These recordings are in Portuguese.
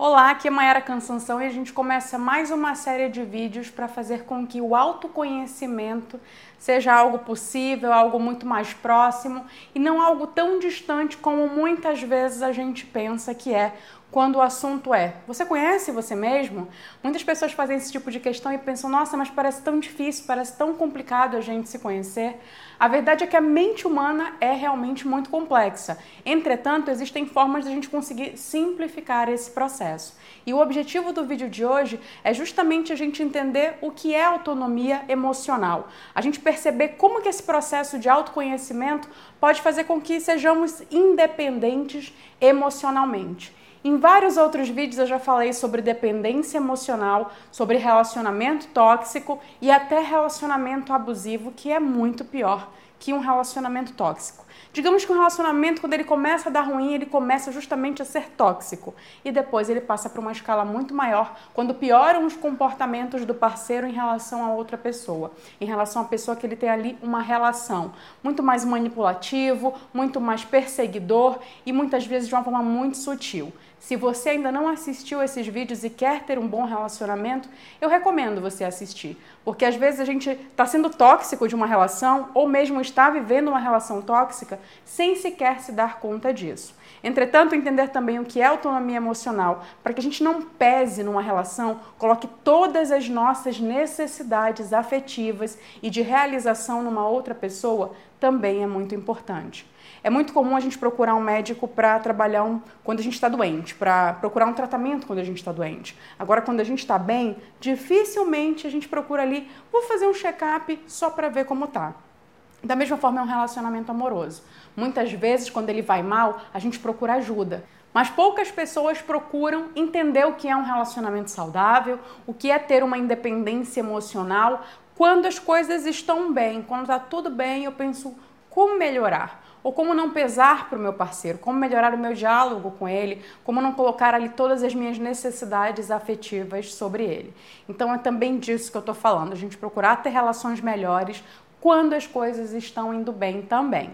Olá, aqui é Mayara Cansanção e a gente começa mais uma série de vídeos para fazer com que o autoconhecimento seja algo possível, algo muito mais próximo e não algo tão distante como muitas vezes a gente pensa que é quando o assunto é: você conhece você mesmo? Muitas pessoas fazem esse tipo de questão e pensam: nossa, mas parece tão difícil, parece tão complicado a gente se conhecer. A verdade é que a mente humana é realmente muito complexa. Entretanto, existem formas de a gente conseguir simplificar esse processo. E o objetivo do vídeo de hoje é justamente a gente entender o que é autonomia emocional. A gente perceber como que esse processo de autoconhecimento pode fazer com que sejamos independentes emocionalmente. Em vários outros vídeos eu já falei sobre dependência emocional, sobre relacionamento tóxico e até relacionamento abusivo, que é muito pior que um relacionamento tóxico. Digamos que um relacionamento, quando ele começa a dar ruim, ele começa justamente a ser tóxico. E depois ele passa para uma escala muito maior, quando pioram os comportamentos do parceiro em relação a outra pessoa, em relação à pessoa que ele tem ali uma relação. Muito mais manipulativo, muito mais perseguidor e muitas vezes de uma forma muito sutil. Se você ainda não assistiu esses vídeos e quer ter um bom relacionamento, eu recomendo você assistir, porque às vezes a gente está sendo tóxico de uma relação ou mesmo está vivendo uma relação tóxica sem sequer se dar conta disso. Entretanto, entender também o que é autonomia emocional, para que a gente não pese numa relação, coloque todas as nossas necessidades afetivas e de realização numa outra pessoa, também é muito importante. É muito comum a gente procurar um médico para trabalhar um, quando a gente está doente, para procurar um tratamento quando a gente está doente. Agora, quando a gente está bem, dificilmente a gente procura ali, vou fazer um check-up só para ver como tá. Da mesma forma, é um relacionamento amoroso. Muitas vezes, quando ele vai mal, a gente procura ajuda. Mas poucas pessoas procuram entender o que é um relacionamento saudável, o que é ter uma independência emocional. Quando as coisas estão bem, quando está tudo bem, eu penso como melhorar ou como não pesar para o meu parceiro, como melhorar o meu diálogo com ele, como não colocar ali todas as minhas necessidades afetivas sobre ele. Então é também disso que eu estou falando, a gente procurar ter relações melhores quando as coisas estão indo bem também.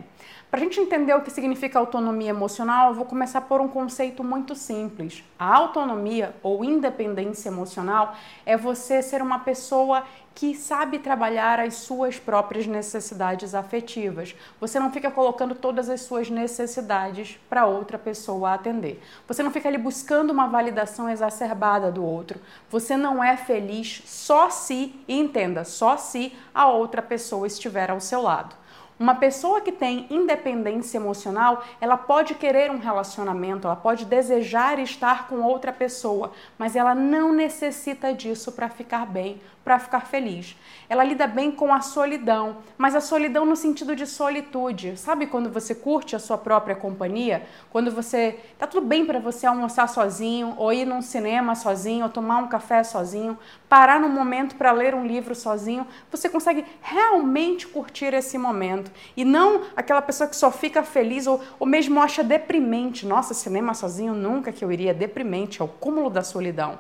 Para a gente entender o que significa autonomia emocional, eu vou começar por um conceito muito simples. A autonomia ou independência emocional é você ser uma pessoa que sabe trabalhar as suas próprias necessidades afetivas. Você não fica colocando todas as suas necessidades para outra pessoa atender. Você não fica ali buscando uma validação exacerbada do outro. Você não é feliz só se, entenda, só se a outra pessoa estiver ao seu lado. Uma pessoa que tem independência emocional, ela pode querer um relacionamento, ela pode desejar estar com outra pessoa, mas ela não necessita disso para ficar bem, para ficar feliz. Ela lida bem com a solidão, mas a solidão no sentido de solitude. Sabe quando você curte a sua própria companhia? Quando você tá tudo bem para você almoçar sozinho, ou ir num cinema sozinho, ou tomar um café sozinho, parar num momento para ler um livro sozinho, você consegue realmente curtir esse momento e não aquela pessoa que só fica feliz ou, ou mesmo acha deprimente. Nossa, cinema sozinho nunca que eu iria, deprimente, é o cúmulo da solidão.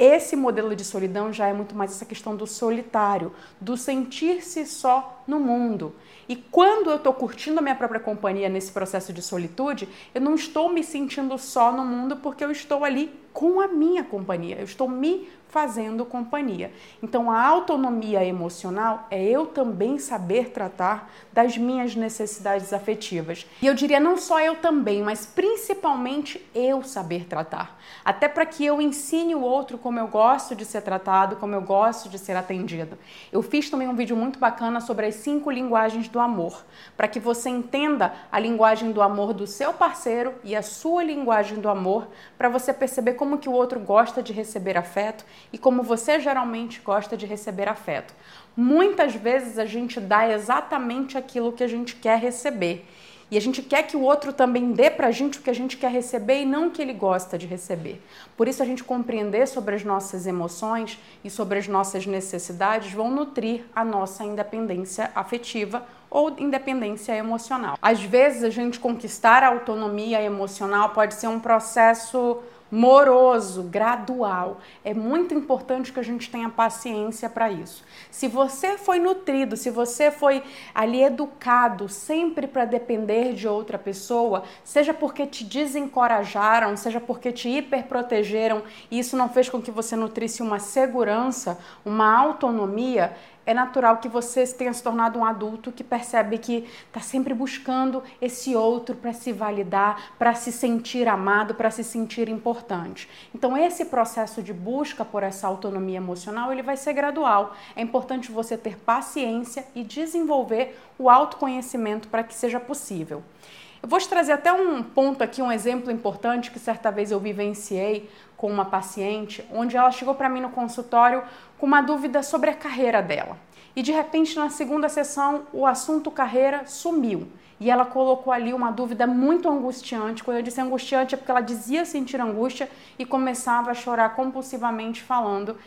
Esse modelo de solidão já é muito mais essa questão do solitário, do sentir-se só no mundo. E quando eu estou curtindo a minha própria companhia nesse processo de solitude, eu não estou me sentindo só no mundo porque eu estou ali com a minha companhia, eu estou me fazendo companhia. Então, a autonomia emocional é eu também saber tratar das minhas necessidades afetivas. E eu diria não só eu também, mas principalmente eu saber tratar. Até para que eu ensine o outro como eu gosto de ser tratado, como eu gosto de ser atendido. Eu fiz também um vídeo muito bacana sobre as cinco linguagens do amor, para que você entenda a linguagem do amor do seu parceiro e a sua linguagem do amor, para você perceber como que o outro gosta de receber afeto e como você geralmente gosta de receber afeto. Muitas vezes a gente dá exatamente aquilo que a gente quer receber. E a gente quer que o outro também dê pra gente o que a gente quer receber e não o que ele gosta de receber. Por isso a gente compreender sobre as nossas emoções e sobre as nossas necessidades vão nutrir a nossa independência afetiva ou independência emocional. Às vezes a gente conquistar a autonomia emocional pode ser um processo moroso, gradual. É muito importante que a gente tenha paciência para isso. Se você foi nutrido, se você foi ali educado sempre para depender de outra pessoa, seja porque te desencorajaram, seja porque te hiperprotegeram e isso não fez com que você nutrisse uma segurança, uma autonomia, é natural que você tenha se tornado um adulto que percebe que está sempre buscando esse outro para se validar, para se sentir amado, para se sentir importante. Então, esse processo de busca por essa autonomia emocional, ele vai ser gradual. É importante você ter paciência e desenvolver o autoconhecimento para que seja possível. Eu vou te trazer até um ponto aqui, um exemplo importante que certa vez eu vivenciei com uma paciente, onde ela chegou para mim no consultório com uma dúvida sobre a carreira dela. E de repente, na segunda sessão, o assunto carreira sumiu. E ela colocou ali uma dúvida muito angustiante. Quando eu disse angustiante, é porque ela dizia sentir angústia e começava a chorar compulsivamente, falando: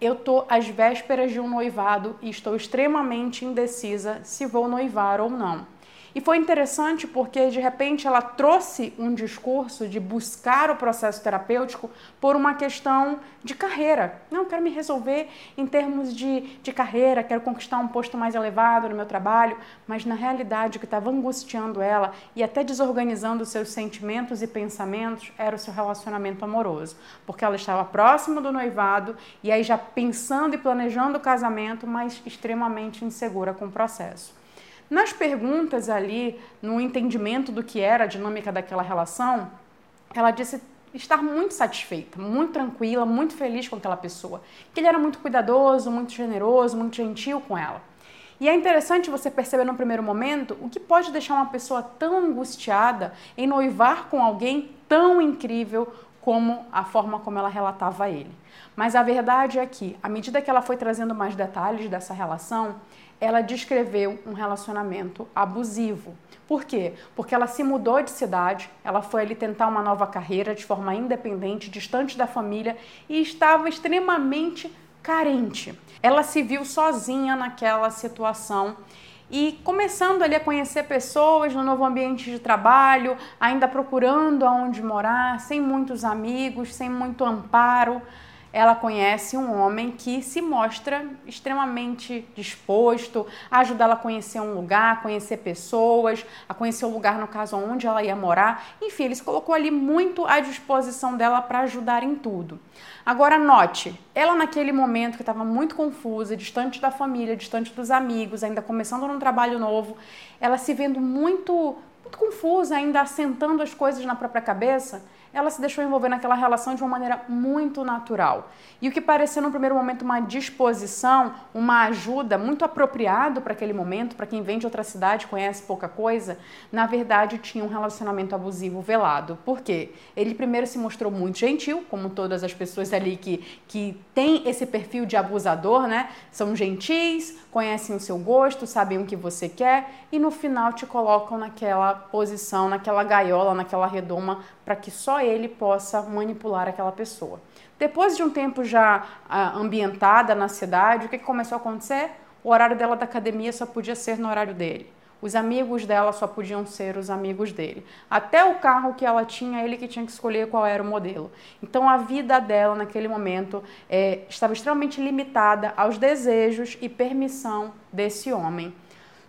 Eu estou às vésperas de um noivado e estou extremamente indecisa se vou noivar ou não. E foi interessante porque de repente ela trouxe um discurso de buscar o processo terapêutico por uma questão de carreira. Não, quero me resolver em termos de, de carreira, quero conquistar um posto mais elevado no meu trabalho, mas na realidade o que estava angustiando ela e até desorganizando seus sentimentos e pensamentos era o seu relacionamento amoroso, porque ela estava próxima do noivado e aí já pensando e planejando o casamento, mas extremamente insegura com o processo. Nas perguntas ali, no entendimento do que era a dinâmica daquela relação, ela disse estar muito satisfeita, muito tranquila, muito feliz com aquela pessoa. Que ele era muito cuidadoso, muito generoso, muito gentil com ela. E é interessante você perceber no primeiro momento o que pode deixar uma pessoa tão angustiada em noivar com alguém tão incrível como a forma como ela relatava a ele. Mas a verdade é que, à medida que ela foi trazendo mais detalhes dessa relação, ela descreveu um relacionamento abusivo. Por quê? Porque ela se mudou de cidade, ela foi ali tentar uma nova carreira de forma independente, distante da família e estava extremamente carente. Ela se viu sozinha naquela situação e começando ali a conhecer pessoas no novo ambiente de trabalho, ainda procurando aonde morar, sem muitos amigos, sem muito amparo ela conhece um homem que se mostra extremamente disposto a ajudá-la a conhecer um lugar, a conhecer pessoas, a conhecer o lugar, no caso, onde ela ia morar. Enfim, ele se colocou ali muito à disposição dela para ajudar em tudo. Agora, note, ela naquele momento que estava muito confusa, distante da família, distante dos amigos, ainda começando num trabalho novo, ela se vendo muito, muito confusa, ainda assentando as coisas na própria cabeça ela se deixou envolver naquela relação de uma maneira muito natural. E o que pareceu no primeiro momento uma disposição, uma ajuda muito apropriado para aquele momento, para quem vem de outra cidade, conhece pouca coisa, na verdade tinha um relacionamento abusivo velado. Por quê? Ele primeiro se mostrou muito gentil, como todas as pessoas ali que, que têm esse perfil de abusador, né? São gentis, conhecem o seu gosto, sabem o que você quer e no final te colocam naquela posição, naquela gaiola, naquela redoma para que só ele possa manipular aquela pessoa. Depois de um tempo já ah, ambientada na cidade, o que, que começou a acontecer? O horário dela da academia só podia ser no horário dele. Os amigos dela só podiam ser os amigos dele. Até o carro que ela tinha, ele que tinha que escolher qual era o modelo. Então a vida dela naquele momento é, estava extremamente limitada aos desejos e permissão desse homem.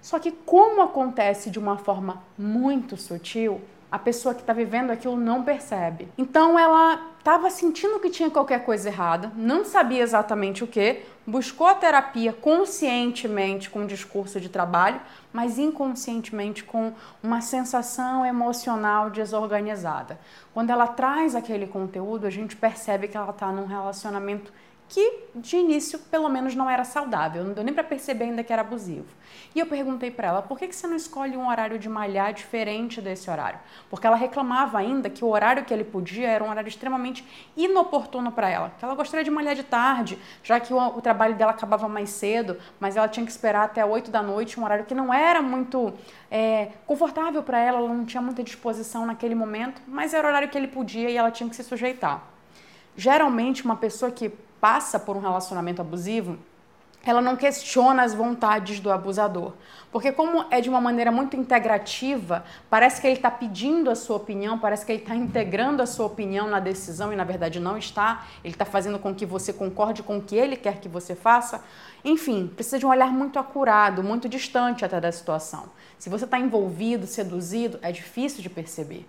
Só que como acontece de uma forma muito sutil, a pessoa que está vivendo aquilo não percebe. Então ela estava sentindo que tinha qualquer coisa errada, não sabia exatamente o que, buscou a terapia conscientemente com um discurso de trabalho, mas inconscientemente com uma sensação emocional desorganizada. Quando ela traz aquele conteúdo, a gente percebe que ela está num relacionamento que de início pelo menos não era saudável, não deu nem para perceber ainda que era abusivo. E eu perguntei para ela, por que, que você não escolhe um horário de malhar diferente desse horário? Porque ela reclamava ainda que o horário que ele podia era um horário extremamente inoportuno para ela, que ela gostaria de malhar de tarde, já que o, o, trabalho dela acabava mais cedo, mas ela tinha que esperar até 8 da noite, um horário que não era muito é, confortável para ela, ela não tinha muita disposição naquele momento, mas era o horário que ele podia e ela tinha que se sujeitar. Geralmente, uma pessoa que passa por um relacionamento abusivo, ela não questiona as vontades do abusador. Porque, como é de uma maneira muito integrativa, parece que ele está pedindo a sua opinião, parece que ele está integrando a sua opinião na decisão e, na verdade, não está. Ele está fazendo com que você concorde com o que ele quer que você faça. Enfim, precisa de um olhar muito acurado, muito distante até da situação. Se você está envolvido, seduzido, é difícil de perceber.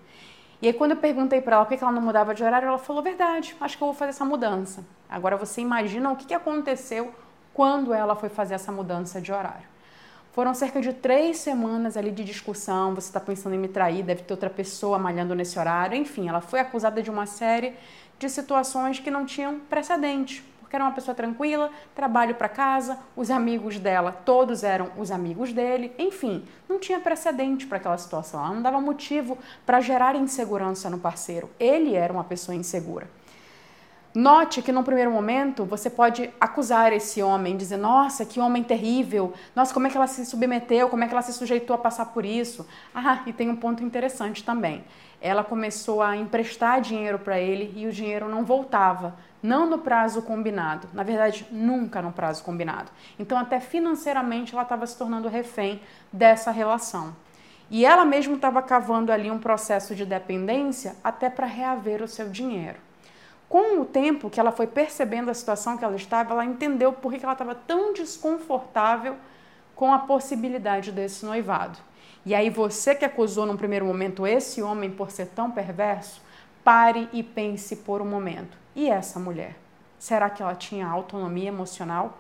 E aí, quando eu perguntei para ela por que ela não mudava de horário, ela falou: verdade, acho que eu vou fazer essa mudança. Agora você imagina o que aconteceu quando ela foi fazer essa mudança de horário. Foram cerca de três semanas ali de discussão. Você está pensando em me trair, deve ter outra pessoa malhando nesse horário. Enfim, ela foi acusada de uma série de situações que não tinham precedente, porque era uma pessoa tranquila, trabalho para casa, os amigos dela, todos eram os amigos dele. Enfim, não tinha precedente para aquela situação. Ela não dava motivo para gerar insegurança no parceiro. Ele era uma pessoa insegura. Note que no primeiro momento você pode acusar esse homem, dizer: Nossa, que homem terrível, nossa, como é que ela se submeteu, como é que ela se sujeitou a passar por isso. Ah, e tem um ponto interessante também. Ela começou a emprestar dinheiro para ele e o dinheiro não voltava, não no prazo combinado, na verdade, nunca no prazo combinado. Então, até financeiramente, ela estava se tornando refém dessa relação. E ela mesma estava cavando ali um processo de dependência até para reaver o seu dinheiro. Com o tempo que ela foi percebendo a situação que ela estava, ela entendeu por que ela estava tão desconfortável com a possibilidade desse noivado. E aí você que acusou num primeiro momento esse homem por ser tão perverso, pare e pense por um momento. E essa mulher? Será que ela tinha autonomia emocional?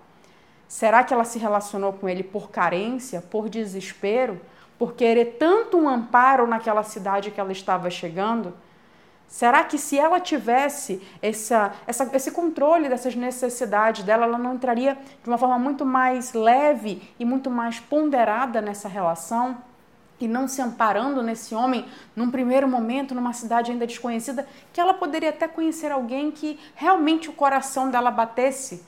Será que ela se relacionou com ele por carência, por desespero, por querer tanto um amparo naquela cidade que ela estava chegando? Será que se ela tivesse essa, essa, esse controle dessas necessidades dela, ela não entraria de uma forma muito mais leve e muito mais ponderada nessa relação? E não se amparando nesse homem num primeiro momento, numa cidade ainda desconhecida, que ela poderia até conhecer alguém que realmente o coração dela batesse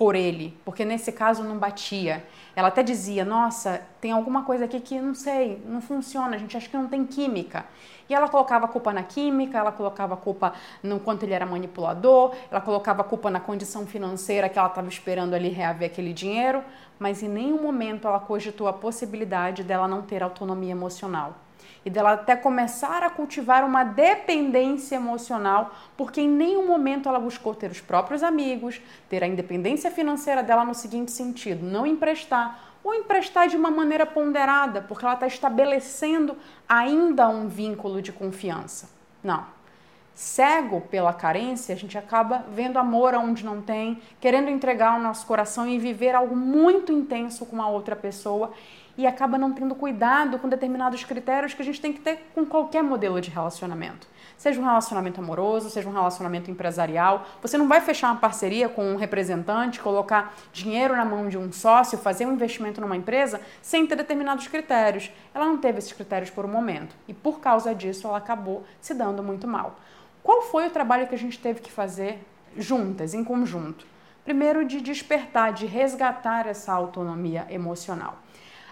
por ele, porque nesse caso não batia. Ela até dizia: Nossa, tem alguma coisa aqui que não sei, não funciona, a gente acha que não tem química. E ela colocava a culpa na química, ela colocava a culpa no quanto ele era manipulador, ela colocava a culpa na condição financeira que ela estava esperando ali reaver aquele dinheiro, mas em nenhum momento ela cogitou a possibilidade dela não ter autonomia emocional e dela até começar a cultivar uma dependência emocional, porque em nenhum momento ela buscou ter os próprios amigos, ter a independência financeira dela no seguinte sentido: não emprestar ou emprestar de uma maneira ponderada, porque ela está estabelecendo ainda um vínculo de confiança. Não. Cego pela carência, a gente acaba vendo amor onde não tem, querendo entregar o nosso coração e viver algo muito intenso com uma outra pessoa e acaba não tendo cuidado com determinados critérios que a gente tem que ter com qualquer modelo de relacionamento. Seja um relacionamento amoroso, seja um relacionamento empresarial. Você não vai fechar uma parceria com um representante, colocar dinheiro na mão de um sócio, fazer um investimento numa empresa sem ter determinados critérios. Ela não teve esses critérios por um momento e por causa disso ela acabou se dando muito mal. Qual foi o trabalho que a gente teve que fazer juntas, em conjunto? Primeiro, de despertar, de resgatar essa autonomia emocional.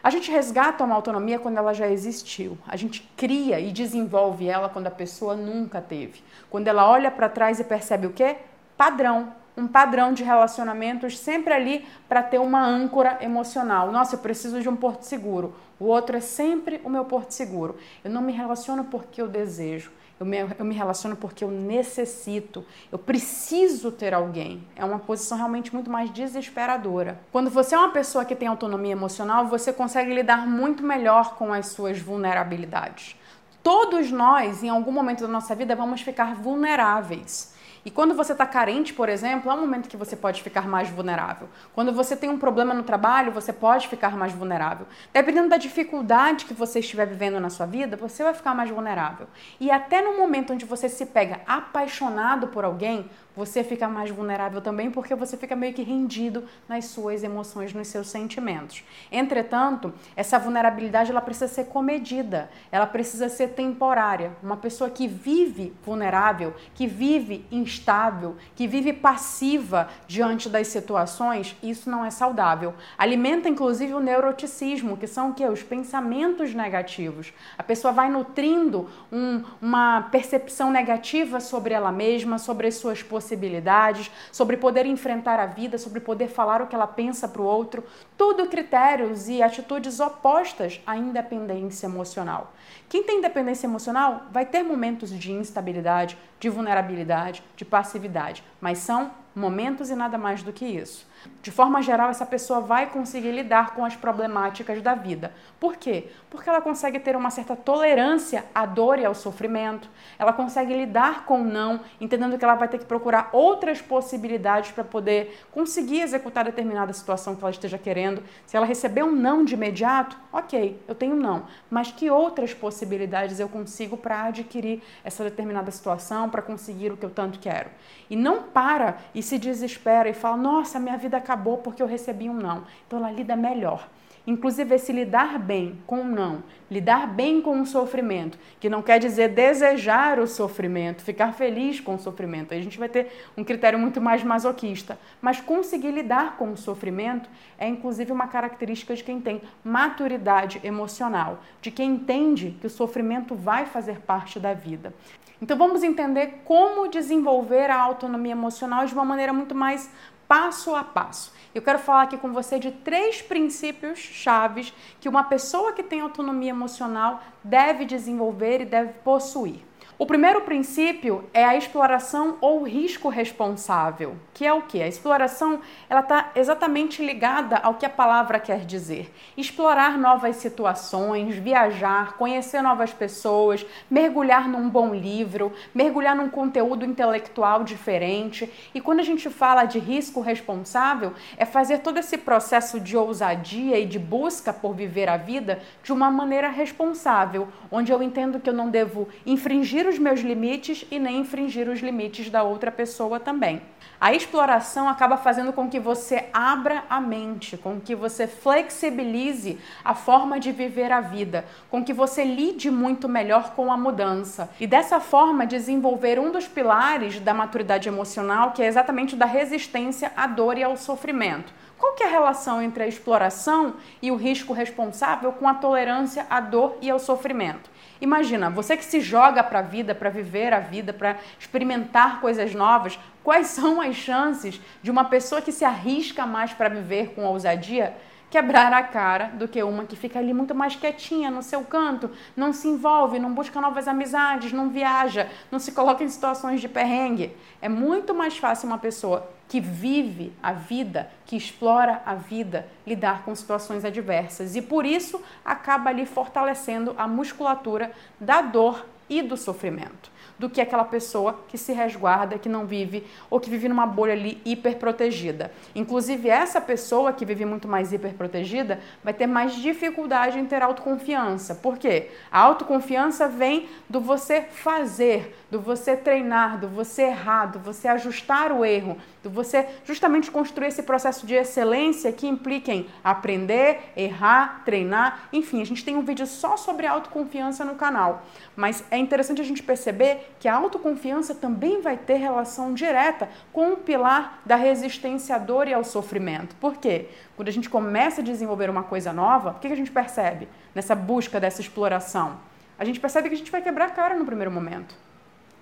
A gente resgata uma autonomia quando ela já existiu. A gente cria e desenvolve ela quando a pessoa nunca teve. Quando ela olha para trás e percebe o quê? Padrão. Um padrão de relacionamentos sempre ali para ter uma âncora emocional. Nossa, eu preciso de um porto seguro. O outro é sempre o meu porto seguro. Eu não me relaciono porque eu desejo. Eu me, eu me relaciono porque eu necessito, eu preciso ter alguém. É uma posição realmente muito mais desesperadora. Quando você é uma pessoa que tem autonomia emocional, você consegue lidar muito melhor com as suas vulnerabilidades. Todos nós, em algum momento da nossa vida, vamos ficar vulneráveis. E quando você está carente, por exemplo, é um momento que você pode ficar mais vulnerável. Quando você tem um problema no trabalho, você pode ficar mais vulnerável. Dependendo da dificuldade que você estiver vivendo na sua vida, você vai ficar mais vulnerável. E até no momento onde você se pega apaixonado por alguém, você fica mais vulnerável também porque você fica meio que rendido nas suas emoções, nos seus sentimentos. Entretanto, essa vulnerabilidade ela precisa ser comedida, ela precisa ser temporária. Uma pessoa que vive vulnerável, que vive instável, que vive passiva diante das situações, isso não é saudável. Alimenta inclusive o neuroticismo, que são o que? Os pensamentos negativos. A pessoa vai nutrindo um, uma percepção negativa sobre ela mesma, sobre as suas possibilidades sobre poder enfrentar a vida, sobre poder falar o que ela pensa para o outro, tudo critérios e atitudes opostas à independência emocional. Quem tem dependência emocional vai ter momentos de instabilidade, de vulnerabilidade, de passividade, mas são momentos e nada mais do que isso. De forma geral, essa pessoa vai conseguir lidar com as problemáticas da vida. Por quê? Porque ela consegue ter uma certa tolerância à dor e ao sofrimento, ela consegue lidar com o não, entendendo que ela vai ter que procurar outras possibilidades para poder conseguir executar determinada situação que ela esteja querendo. Se ela receber um não de imediato, ok, eu tenho um não, mas que outras possibilidades eu consigo para adquirir essa determinada situação, para conseguir o que eu tanto quero? E não para e se desespera e fala: nossa, minha vida acabou porque eu recebi um não. Então ela lida melhor. Inclusive, esse lidar bem com o não, lidar bem com o sofrimento, que não quer dizer desejar o sofrimento, ficar feliz com o sofrimento. Aí a gente vai ter um critério muito mais masoquista. Mas conseguir lidar com o sofrimento é, inclusive, uma característica de quem tem maturidade emocional, de quem entende que o sofrimento vai fazer parte da vida. Então, vamos entender como desenvolver a autonomia emocional de uma maneira muito mais passo a passo. Eu quero falar aqui com você de três princípios chaves que uma pessoa que tem autonomia emocional deve desenvolver e deve possuir. O primeiro princípio é a exploração ou risco responsável, que é o que? A exploração ela está exatamente ligada ao que a palavra quer dizer. Explorar novas situações, viajar, conhecer novas pessoas, mergulhar num bom livro, mergulhar num conteúdo intelectual diferente. E quando a gente fala de risco responsável, é fazer todo esse processo de ousadia e de busca por viver a vida de uma maneira responsável, onde eu entendo que eu não devo infringir os meus limites e nem infringir os limites da outra pessoa também. A exploração acaba fazendo com que você abra a mente, com que você flexibilize a forma de viver a vida, com que você lide muito melhor com a mudança e dessa forma desenvolver um dos pilares da maturidade emocional, que é exatamente o da resistência à dor e ao sofrimento. Qual que é a relação entre a exploração e o risco responsável com a tolerância à dor e ao sofrimento? Imagina, você que se joga para a vida, para viver a vida, para experimentar coisas novas, quais são as chances de uma pessoa que se arrisca mais para viver com ousadia quebrar a cara do que uma que fica ali muito mais quietinha no seu canto, não se envolve, não busca novas amizades, não viaja, não se coloca em situações de perrengue. É muito mais fácil uma pessoa que vive a vida, que explora a vida, lidar com situações adversas e por isso acaba ali fortalecendo a musculatura da dor e do sofrimento do que aquela pessoa que se resguarda, que não vive ou que vive numa bolha ali hiperprotegida. Inclusive, essa pessoa que vive muito mais hiperprotegida vai ter mais dificuldade em ter autoconfiança. Por quê? A autoconfiança vem do você fazer, do você treinar, do você errar, do você ajustar o erro, você justamente construir esse processo de excelência que implica em aprender, errar, treinar. Enfim, a gente tem um vídeo só sobre autoconfiança no canal. Mas é interessante a gente perceber que a autoconfiança também vai ter relação direta com o pilar da resistência à dor e ao sofrimento. Por quê? Quando a gente começa a desenvolver uma coisa nova, o que a gente percebe nessa busca dessa exploração? A gente percebe que a gente vai quebrar a cara no primeiro momento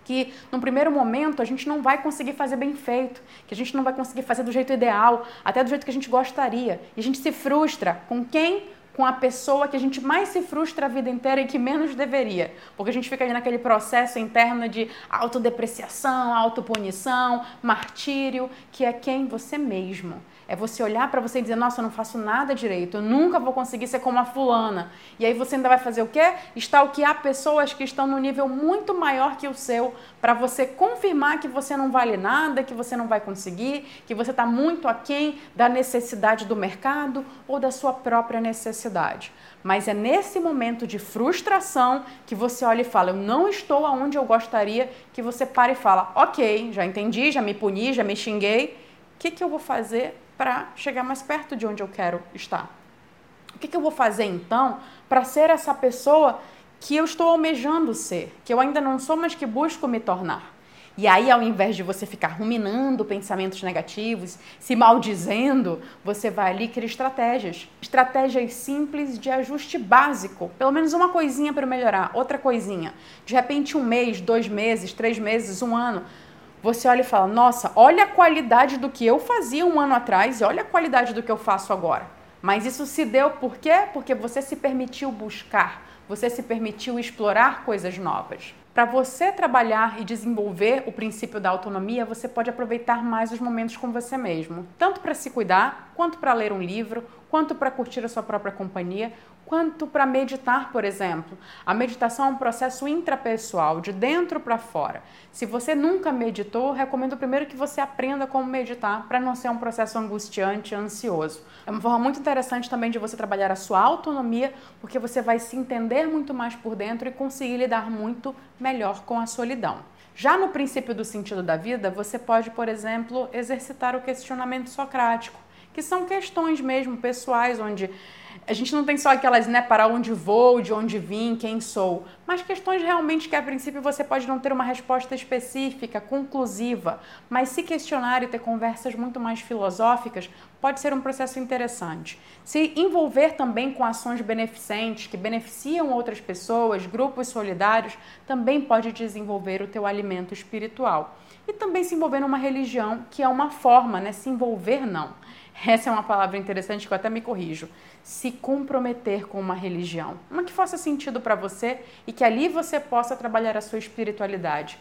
que no primeiro momento a gente não vai conseguir fazer bem feito, que a gente não vai conseguir fazer do jeito ideal, até do jeito que a gente gostaria. E a gente se frustra com quem? Com a pessoa que a gente mais se frustra a vida inteira e que menos deveria. Porque a gente fica ali naquele processo interno de autodepreciação, autopunição, martírio, que é quem? Você mesmo. É você olhar para você e dizer: Nossa, eu não faço nada direito, eu nunca vou conseguir ser como a fulana. E aí você ainda vai fazer o quê? Stalkear pessoas que estão no nível muito maior que o seu, para você confirmar que você não vale nada, que você não vai conseguir, que você está muito aquém da necessidade do mercado ou da sua própria necessidade. Mas é nesse momento de frustração que você olha e fala: Eu não estou aonde eu gostaria, que você para e fala: Ok, já entendi, já me puni, já me xinguei. O que, que eu vou fazer para chegar mais perto de onde eu quero estar. O que, que eu vou fazer então para ser essa pessoa que eu estou almejando ser, que eu ainda não sou, mas que busco me tornar? E aí, ao invés de você ficar ruminando pensamentos negativos, se maldizendo, você vai ali criar estratégias. Estratégias simples de ajuste básico. Pelo menos uma coisinha para melhorar, outra coisinha. De repente, um mês, dois meses, três meses, um ano você olha e fala: nossa, olha a qualidade do que eu fazia um ano atrás e olha a qualidade do que eu faço agora. Mas isso se deu por quê? Porque você se permitiu buscar, você se permitiu explorar coisas novas. Para você trabalhar e desenvolver o princípio da autonomia, você pode aproveitar mais os momentos com você mesmo, tanto para se cuidar, quanto para ler um livro, quanto para curtir a sua própria companhia, quanto para meditar, por exemplo. A meditação é um processo intrapessoal, de dentro para fora. Se você nunca meditou, recomendo primeiro que você aprenda como meditar, para não ser um processo angustiante ansioso. É uma forma muito interessante também de você trabalhar a sua autonomia, porque você vai se entender muito mais por dentro e conseguir lidar muito melhor com a solidão. Já no princípio do sentido da vida, você pode, por exemplo, exercitar o questionamento socrático, que são questões mesmo pessoais, onde a gente não tem só aquelas, né, para onde vou, de onde vim, quem sou, mas questões realmente que a princípio você pode não ter uma resposta específica, conclusiva, mas se questionar e ter conversas muito mais filosóficas pode ser um processo interessante. Se envolver também com ações beneficentes que beneficiam outras pessoas, grupos solidários, também pode desenvolver o teu alimento espiritual. E também se envolver numa religião, que é uma forma, né, se envolver não essa é uma palavra interessante que eu até me corrijo. Se comprometer com uma religião. Uma que faça sentido para você e que ali você possa trabalhar a sua espiritualidade.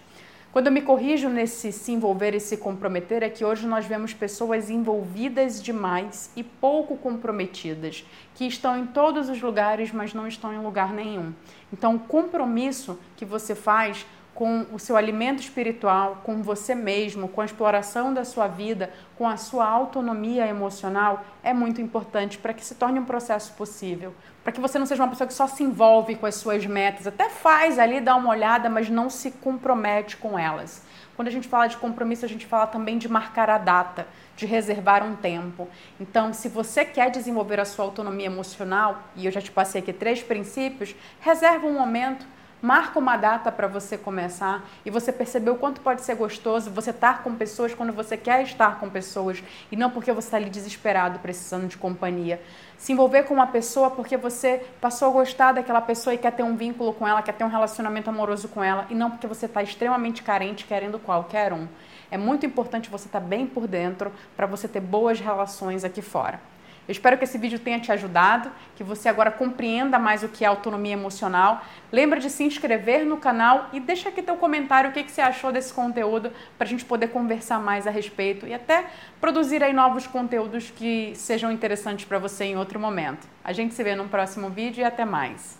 Quando eu me corrijo nesse se envolver e se comprometer, é que hoje nós vemos pessoas envolvidas demais e pouco comprometidas, que estão em todos os lugares, mas não estão em lugar nenhum. Então, o compromisso que você faz com o seu alimento espiritual, com você mesmo, com a exploração da sua vida, com a sua autonomia emocional, é muito importante para que se torne um processo possível. Para que você não seja uma pessoa que só se envolve com as suas metas, até faz ali, dá uma olhada, mas não se compromete com elas. Quando a gente fala de compromisso, a gente fala também de marcar a data, de reservar um tempo. Então, se você quer desenvolver a sua autonomia emocional, e eu já te passei aqui três princípios, reserva um momento Marca uma data para você começar e você perceber o quanto pode ser gostoso você estar com pessoas quando você quer estar com pessoas e não porque você está ali desesperado, precisando de companhia. Se envolver com uma pessoa porque você passou a gostar daquela pessoa e quer ter um vínculo com ela, quer ter um relacionamento amoroso com ela e não porque você está extremamente carente querendo qualquer um. É muito importante você estar tá bem por dentro para você ter boas relações aqui fora. Eu espero que esse vídeo tenha te ajudado, que você agora compreenda mais o que é autonomia emocional. Lembra de se inscrever no canal e deixa aqui teu comentário o que, que você achou desse conteúdo para a gente poder conversar mais a respeito e até produzir aí novos conteúdos que sejam interessantes para você em outro momento. A gente se vê no próximo vídeo e até mais.